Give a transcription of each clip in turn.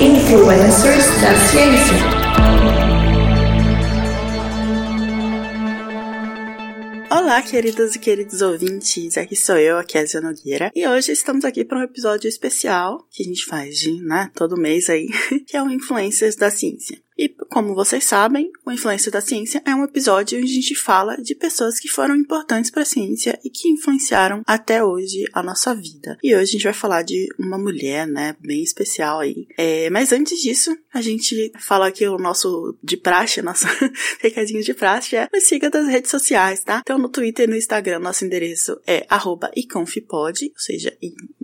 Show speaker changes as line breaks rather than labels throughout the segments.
Influencers da Ciência.
Olá, queridos e queridos ouvintes, aqui sou eu, a Kézia Nogueira, e hoje estamos aqui para um episódio especial que a gente faz de, né, todo mês aí, que é o Influencers da Ciência. Como vocês sabem, o Influência da Ciência é um episódio onde a gente fala de pessoas que foram importantes para a ciência e que influenciaram até hoje a nossa vida. E hoje a gente vai falar de uma mulher, né, bem especial aí. É, mas antes disso, a gente fala aqui o nosso de praxe, nosso recadinho de praxe é nos siga das redes sociais, tá? Então no Twitter e no Instagram, nosso endereço é arroba iconfipod, ou seja,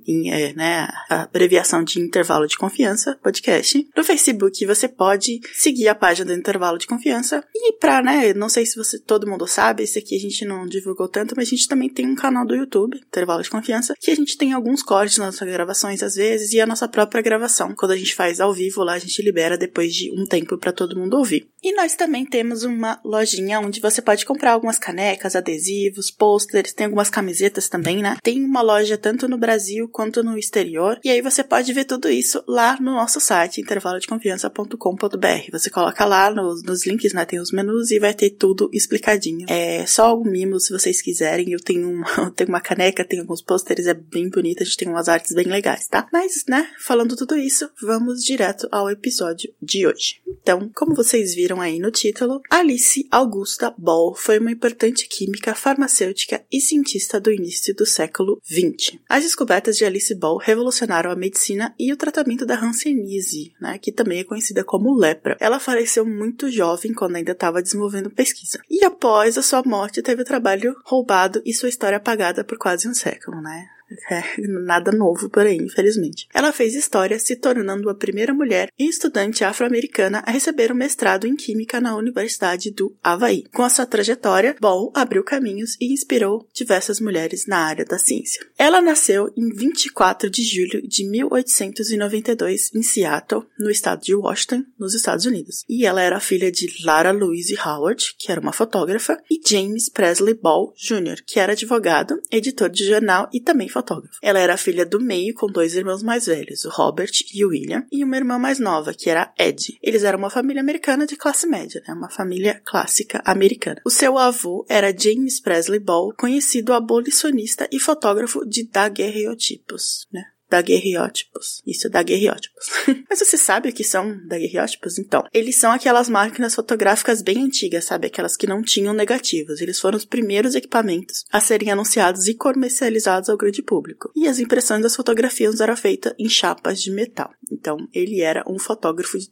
em, é, né, a abreviação de intervalo de confiança, podcast. No Facebook você pode seguir a página do intervalo de confiança. E pra, né, não sei se você, todo mundo sabe, esse aqui a gente não divulgou tanto, mas a gente também tem um canal do YouTube, intervalo de confiança, que a gente tem alguns cortes nas nossas gravações às vezes e a nossa própria gravação. Quando a gente faz ao vivo lá, a gente libera depois de um tempo para todo mundo ouvir. E nós também temos uma lojinha onde você pode comprar algumas canecas, adesivos, pôsteres, tem algumas camisetas também, né? Tem uma loja tanto no Brasil quanto no exterior. E aí você pode ver tudo isso lá no nosso site, intervalodeconfiança.com.br. Você coloca lá nos, nos links, né? Tem os menus e vai ter tudo explicadinho. É só algum mimo se vocês quiserem. Eu tenho uma, eu tenho uma caneca, tenho alguns pôsteres, é bem bonito, a gente tem umas artes bem legais, tá? Mas, né, falando tudo isso, vamos direto ao episódio de hoje. Então, como vocês viram aí no título, Alice Augusta Ball foi uma importante química, farmacêutica e cientista do início do século XX. As descobertas de Alice Ball revolucionaram a medicina e o tratamento da hanseníase, né, que também é conhecida como lepra. Ela faleceu muito jovem quando ainda estava desenvolvendo pesquisa. E após a sua morte, teve o trabalho roubado e sua história apagada por quase um século, né? É, nada novo por aí, infelizmente. Ela fez história, se tornando a primeira mulher e estudante afro-americana a receber um mestrado em Química na Universidade do Havaí. Com a sua trajetória, Ball abriu caminhos e inspirou diversas mulheres na área da ciência. Ela nasceu em 24 de julho de 1892 em Seattle, no estado de Washington, nos Estados Unidos. E ela era filha de Lara Louise Howard, que era uma fotógrafa, e James Presley Ball Jr., que era advogado, editor de jornal e também fotógrafo. Ela era filha do meio com dois irmãos mais velhos, o Robert e o William, e uma irmã mais nova, que era Ed. Eles eram uma família americana de classe média, né? Uma família clássica americana. O seu avô era James Presley Ball, conhecido abolicionista e fotógrafo de daguerreotipos, né? Daguerreótipos. Isso, daguerreótipos. Mas você sabe o que são daguerreótipos? Então, eles são aquelas máquinas fotográficas bem antigas, sabe? Aquelas que não tinham negativos. Eles foram os primeiros equipamentos a serem anunciados e comercializados ao grande público. E as impressões das fotografias eram feitas em chapas de metal. Então, ele era um fotógrafo de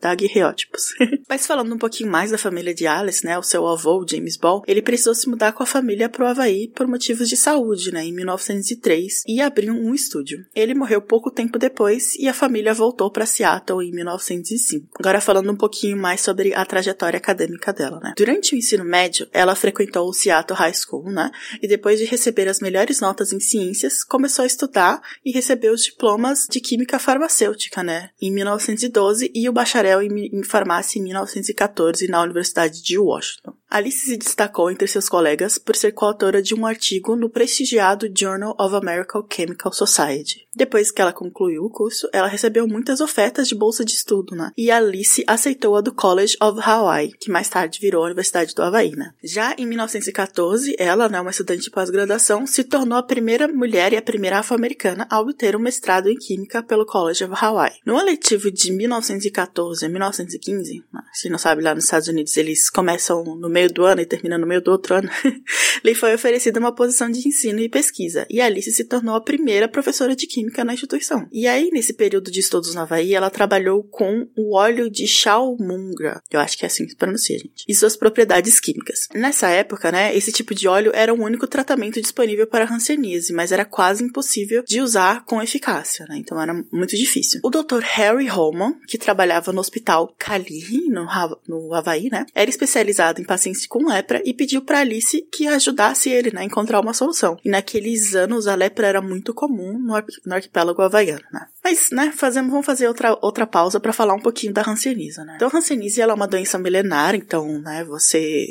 daguerreótipos. Mas falando um pouquinho mais da família de Alice, né? O seu avô, James Ball, ele precisou se mudar com a família para o Havaí por motivos de saúde, né? Em 1903 e abriu um estúdio. Ele morreu pouco tempo depois e a família voltou para Seattle em 1905. Agora falando um pouquinho mais sobre a trajetória acadêmica dela, né? Durante o ensino médio, ela frequentou o Seattle High School, né? E depois de receber as melhores notas em ciências, começou a estudar e recebeu os diplomas de química farmacêutica, né? Em 1912 e o bacharel em farmácia em 1914 na Universidade de Washington. Alice se destacou entre seus colegas por ser coautora de um artigo no prestigiado Journal of American Chemical Society. page Depois que ela concluiu o curso, ela recebeu muitas ofertas de bolsa de estudo, né? E Alice aceitou a do College of Hawaii, que mais tarde virou a Universidade do Havaí, né? Já em 1914, ela, né, uma estudante de pós-graduação, se tornou a primeira mulher e a primeira afro-americana a obter um mestrado em Química pelo College of Hawaii. No eletivo de 1914 a 1915, né, se não sabe, lá nos Estados Unidos eles começam no meio do ano e terminam no meio do outro ano, lhe foi oferecida uma posição de ensino e pesquisa, e Alice se tornou a primeira professora de Química na instituição. E aí, nesse período de estudos na Havaí, ela trabalhou com o óleo de Chalmungra, eu acho que é assim que se pronuncia, gente, e suas propriedades químicas. Nessa época, né, esse tipo de óleo era o único tratamento disponível para hanseníase, mas era quase impossível de usar com eficácia, né, então era muito difícil. O Dr. Harry Holman, que trabalhava no hospital Kalihi, no, no Havaí, né, era especializado em pacientes com lepra e pediu para Alice que ajudasse ele né, a encontrar uma solução. E naqueles anos a lepra era muito comum no, no arquipélago havaiano, né. Mas, né, fazemos, vamos fazer outra, outra pausa para falar um pouquinho da hanseníase, né. Então, a hanseníase ela é uma doença milenar, então, né, você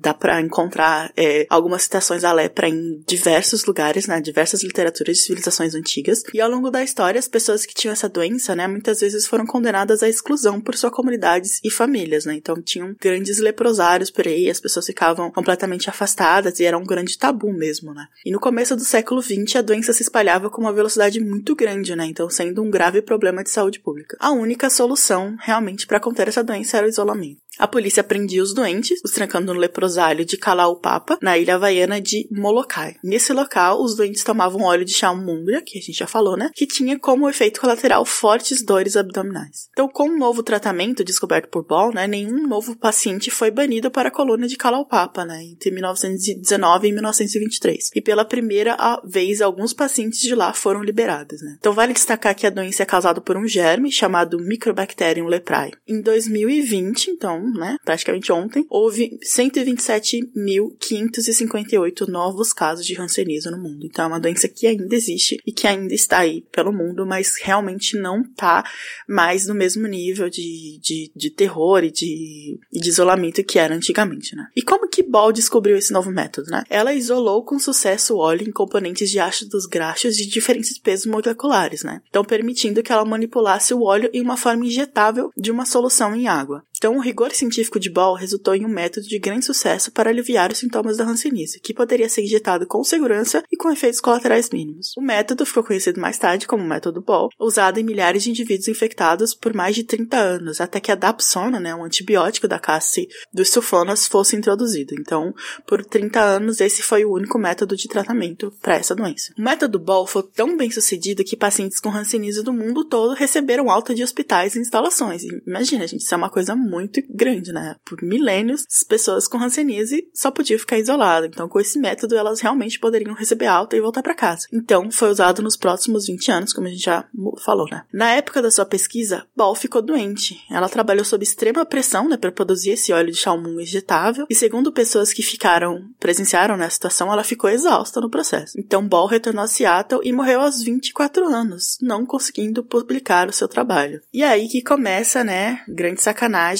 dá para encontrar é, algumas citações à lepra em diversos lugares, né? Diversas literaturas de civilizações antigas. E ao longo da história, as pessoas que tinham essa doença, né, muitas vezes foram condenadas à exclusão por suas comunidades e famílias, né? Então tinham grandes leprosários por aí, as pessoas ficavam completamente afastadas e era um grande tabu mesmo, né? E no começo do século XX, a doença se espalhava com uma velocidade muito grande, né? Então sendo um grave problema de saúde pública. A única solução realmente para conter essa doença era o isolamento. A polícia prendia os doentes, os trancando no leprosário de Kalaupapa, na ilha havaiana de Molokai. Nesse local, os doentes tomavam óleo de chamungra, que a gente já falou, né? Que tinha como efeito colateral fortes dores abdominais. Então, com um novo tratamento descoberto por Ball, né, nenhum novo paciente foi banido para a colônia de Kalaupapa, né, entre 1919 e 1923. E pela primeira vez, alguns pacientes de lá foram liberados, né. Então, vale destacar que a doença é causada por um germe chamado Microbacterium leprae. Em 2020, então, né, praticamente ontem, houve 127.558 novos casos de hanseníase no mundo. Então é uma doença que ainda existe e que ainda está aí pelo mundo, mas realmente não está mais no mesmo nível de, de, de terror e de, de isolamento que era antigamente, né. E como que Ball descobriu esse novo método, né? Ela isolou com sucesso o óleo em componentes de ácidos graxos de diferentes pesos moleculares, né? Então permitindo que ela manipulasse o óleo em uma forma injetável de uma solução em água. Então, o rigor científico de Ball resultou em um método de grande sucesso para aliviar os sintomas da hanseníase, que poderia ser injetado com segurança e com efeitos colaterais mínimos. O método ficou conhecido mais tarde como método Ball, usado em milhares de indivíduos infectados por mais de 30 anos, até que a dapsona, né, um antibiótico da classe dos sulfonas, fosse introduzido. Então, por 30 anos, esse foi o único método de tratamento para essa doença. O método Ball foi tão bem sucedido que pacientes com hanseníase do mundo todo receberam alta de hospitais e instalações. imagina, gente, isso é uma coisa muito grande, né? Por milênios, as pessoas com hanseníase só podiam ficar isoladas. Então, com esse método, elas realmente poderiam receber alta e voltar para casa. Então, foi usado nos próximos 20 anos, como a gente já falou, né? Na época da sua pesquisa, Ball ficou doente. Ela trabalhou sob extrema pressão, né, para produzir esse óleo de chalmung injetável. E segundo pessoas que ficaram, presenciaram nessa situação, ela ficou exausta no processo. Então, Ball retornou a Seattle e morreu aos 24 anos, não conseguindo publicar o seu trabalho. E aí que começa, né, grande sacanagem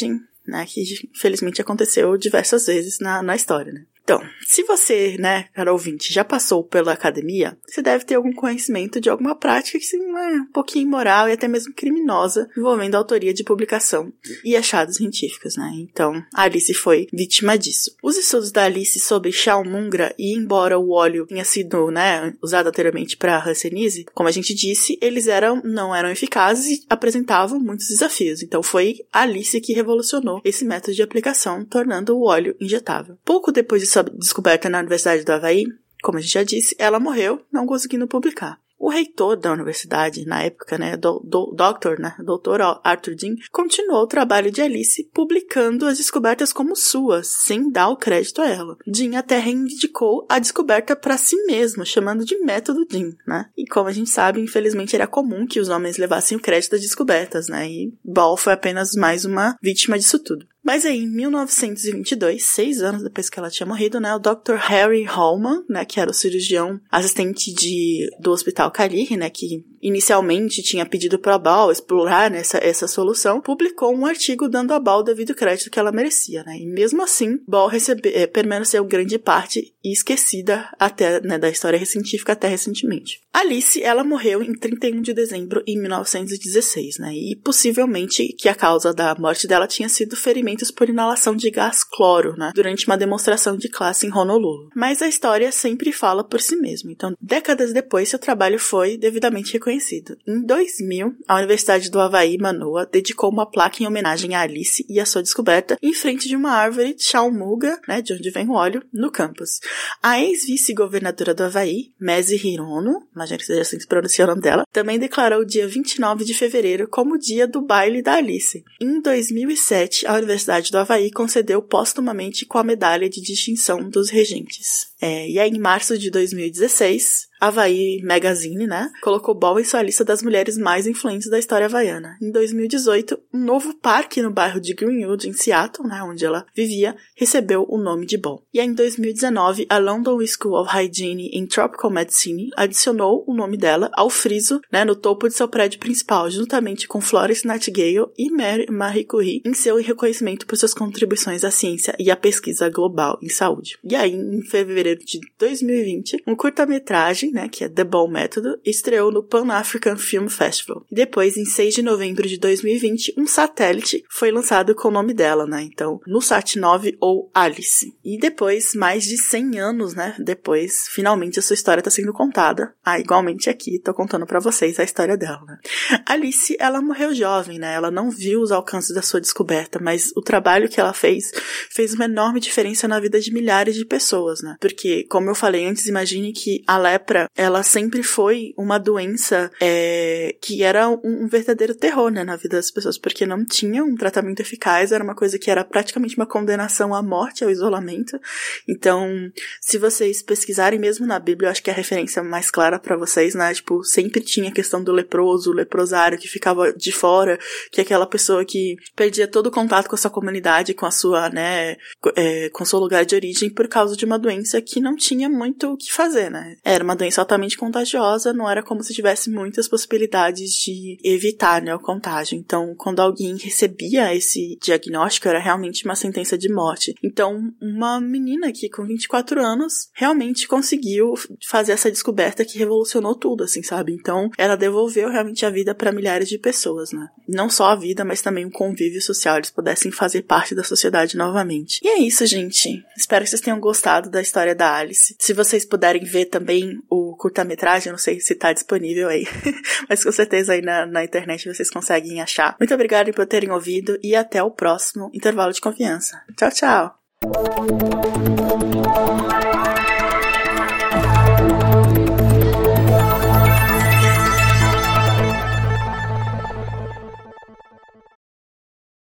né, que infelizmente aconteceu diversas vezes na, na história, né. Então, se você, né, cara ouvinte, já passou pela academia, você deve ter algum conhecimento de alguma prática que é um pouquinho imoral e até mesmo criminosa envolvendo a autoria de publicação e achados científicos, né? Então, Alice foi vítima disso. Os estudos da Alice sobre Chalmungra e embora o óleo tenha sido, né, usado anteriormente para hanseníase, como a gente disse, eles eram não eram eficazes e apresentavam muitos desafios. Então, foi Alice que revolucionou esse método de aplicação, tornando o óleo injetável. Pouco depois descoberta na Universidade do Havaí, como a gente já disse, ela morreu não conseguindo publicar. O reitor da universidade, na época, né, do, do, Dr., né, Dr. Arthur Dean, continuou o trabalho de Alice publicando as descobertas como suas, sem dar o crédito a ela. Dean até reivindicou a descoberta para si mesmo, chamando de método Dean, né? E como a gente sabe, infelizmente era comum que os homens levassem o crédito das descobertas, né? E Ball foi apenas mais uma vítima disso tudo. Mas aí, em 1922, seis anos depois que ela tinha morrido, né, o Dr. Harry Hallman, né, que era o cirurgião assistente de, do Hospital Cariri, né, que inicialmente tinha pedido para a Bal explorar essa, essa solução, publicou um artigo dando a Bal o devido crédito que ela merecia, né? E mesmo assim, Bal recebe, é, permaneceu grande parte e esquecida até né, da história científica até recentemente. Alice, ela morreu em 31 de dezembro de 1916, né? E possivelmente que a causa da morte dela tinha sido ferimentos por inalação de gás cloro, né? Durante uma demonstração de classe em Honolulu. Mas a história sempre fala por si mesma. Então, décadas depois, seu trabalho foi devidamente reconhecido conhecido. Em 2000, a Universidade do Havaí, Manoa, dedicou uma placa em homenagem a Alice e a sua descoberta em frente de uma árvore Chalmuga, né, de onde vem o óleo, no campus. A ex-vice-governadora do Havaí, Mese Hirono, imagino que seja assim que se pronuncia o nome dela, também declarou o dia 29 de fevereiro como o dia do baile da Alice. Em 2007, a Universidade do Havaí concedeu póstumamente com a medalha de distinção dos regentes. É, e aí, em março de 2016, Havaí Magazine, né, colocou Ball em sua lista das mulheres mais influentes da história havaiana. Em 2018, um novo parque no bairro de Greenwood, em Seattle, né, onde ela vivia, recebeu o nome de Ball. E em 2019, a London School of Hygiene in Tropical Medicine adicionou o nome dela ao friso, né, no topo de seu prédio principal, juntamente com Florence Nightingale e Mary Marie Curie, em seu reconhecimento por suas contribuições à ciência e à pesquisa global em saúde. E aí, em fevereiro de 2020, um curta-metragem, né, que é The Ball Method, estreou no Pan African Film Festival. E depois, em 6 de novembro de 2020, um satélite foi lançado com o nome dela, né? Então, no Sat-9 ou Alice. E depois, mais de 100 anos, né, depois, finalmente a sua história está sendo contada. Ah, igualmente aqui, tô contando para vocês a história dela, né? Alice, ela morreu jovem, né? Ela não viu os alcances da sua descoberta, mas o trabalho que ela fez fez uma enorme diferença na vida de milhares de pessoas, né? Porque, como eu falei antes, imagine que a lepra, ela sempre foi uma doença é, que era um, verdadeiro terror, né, na vida das pessoas, porque não tinha um tratamento eficaz, era uma coisa que era praticamente uma condenação à morte, ao isolamento. Então, se vocês pesquisarem mesmo na Bíblia, eu acho que é a referência mais clara para vocês, né? Tipo, sempre tinha a questão do leproso, o leprosário que ficava de fora, que é aquela pessoa que perdia todo o contato com a sua comunidade, com a sua, né, é, com o seu lugar de origem por causa de uma doença que não tinha muito o que fazer, né? Era uma doença altamente contagiosa, não era como se tivesse muitas possibilidades de evitar, né, o contágio. Então, quando alguém recebia esse diagnóstico, era realmente uma sentença de morte. Então, uma menina que com 24 anos realmente conseguiu fazer essa descoberta que revolucionou tudo, assim, sabe? Então, ela devolveu realmente a vida para milhares de pessoas, né? Não só a vida, mas também o convívio social, eles pudessem fazer parte da sociedade novamente. E é isso, gente. Espero que vocês tenham gostado da história da Alice. Se vocês puderem ver também o curta-metragem, não sei se tá disponível aí, mas com certeza aí na, na internet vocês conseguem achar. Muito obrigada por terem ouvido e até o próximo intervalo de confiança. Tchau, tchau!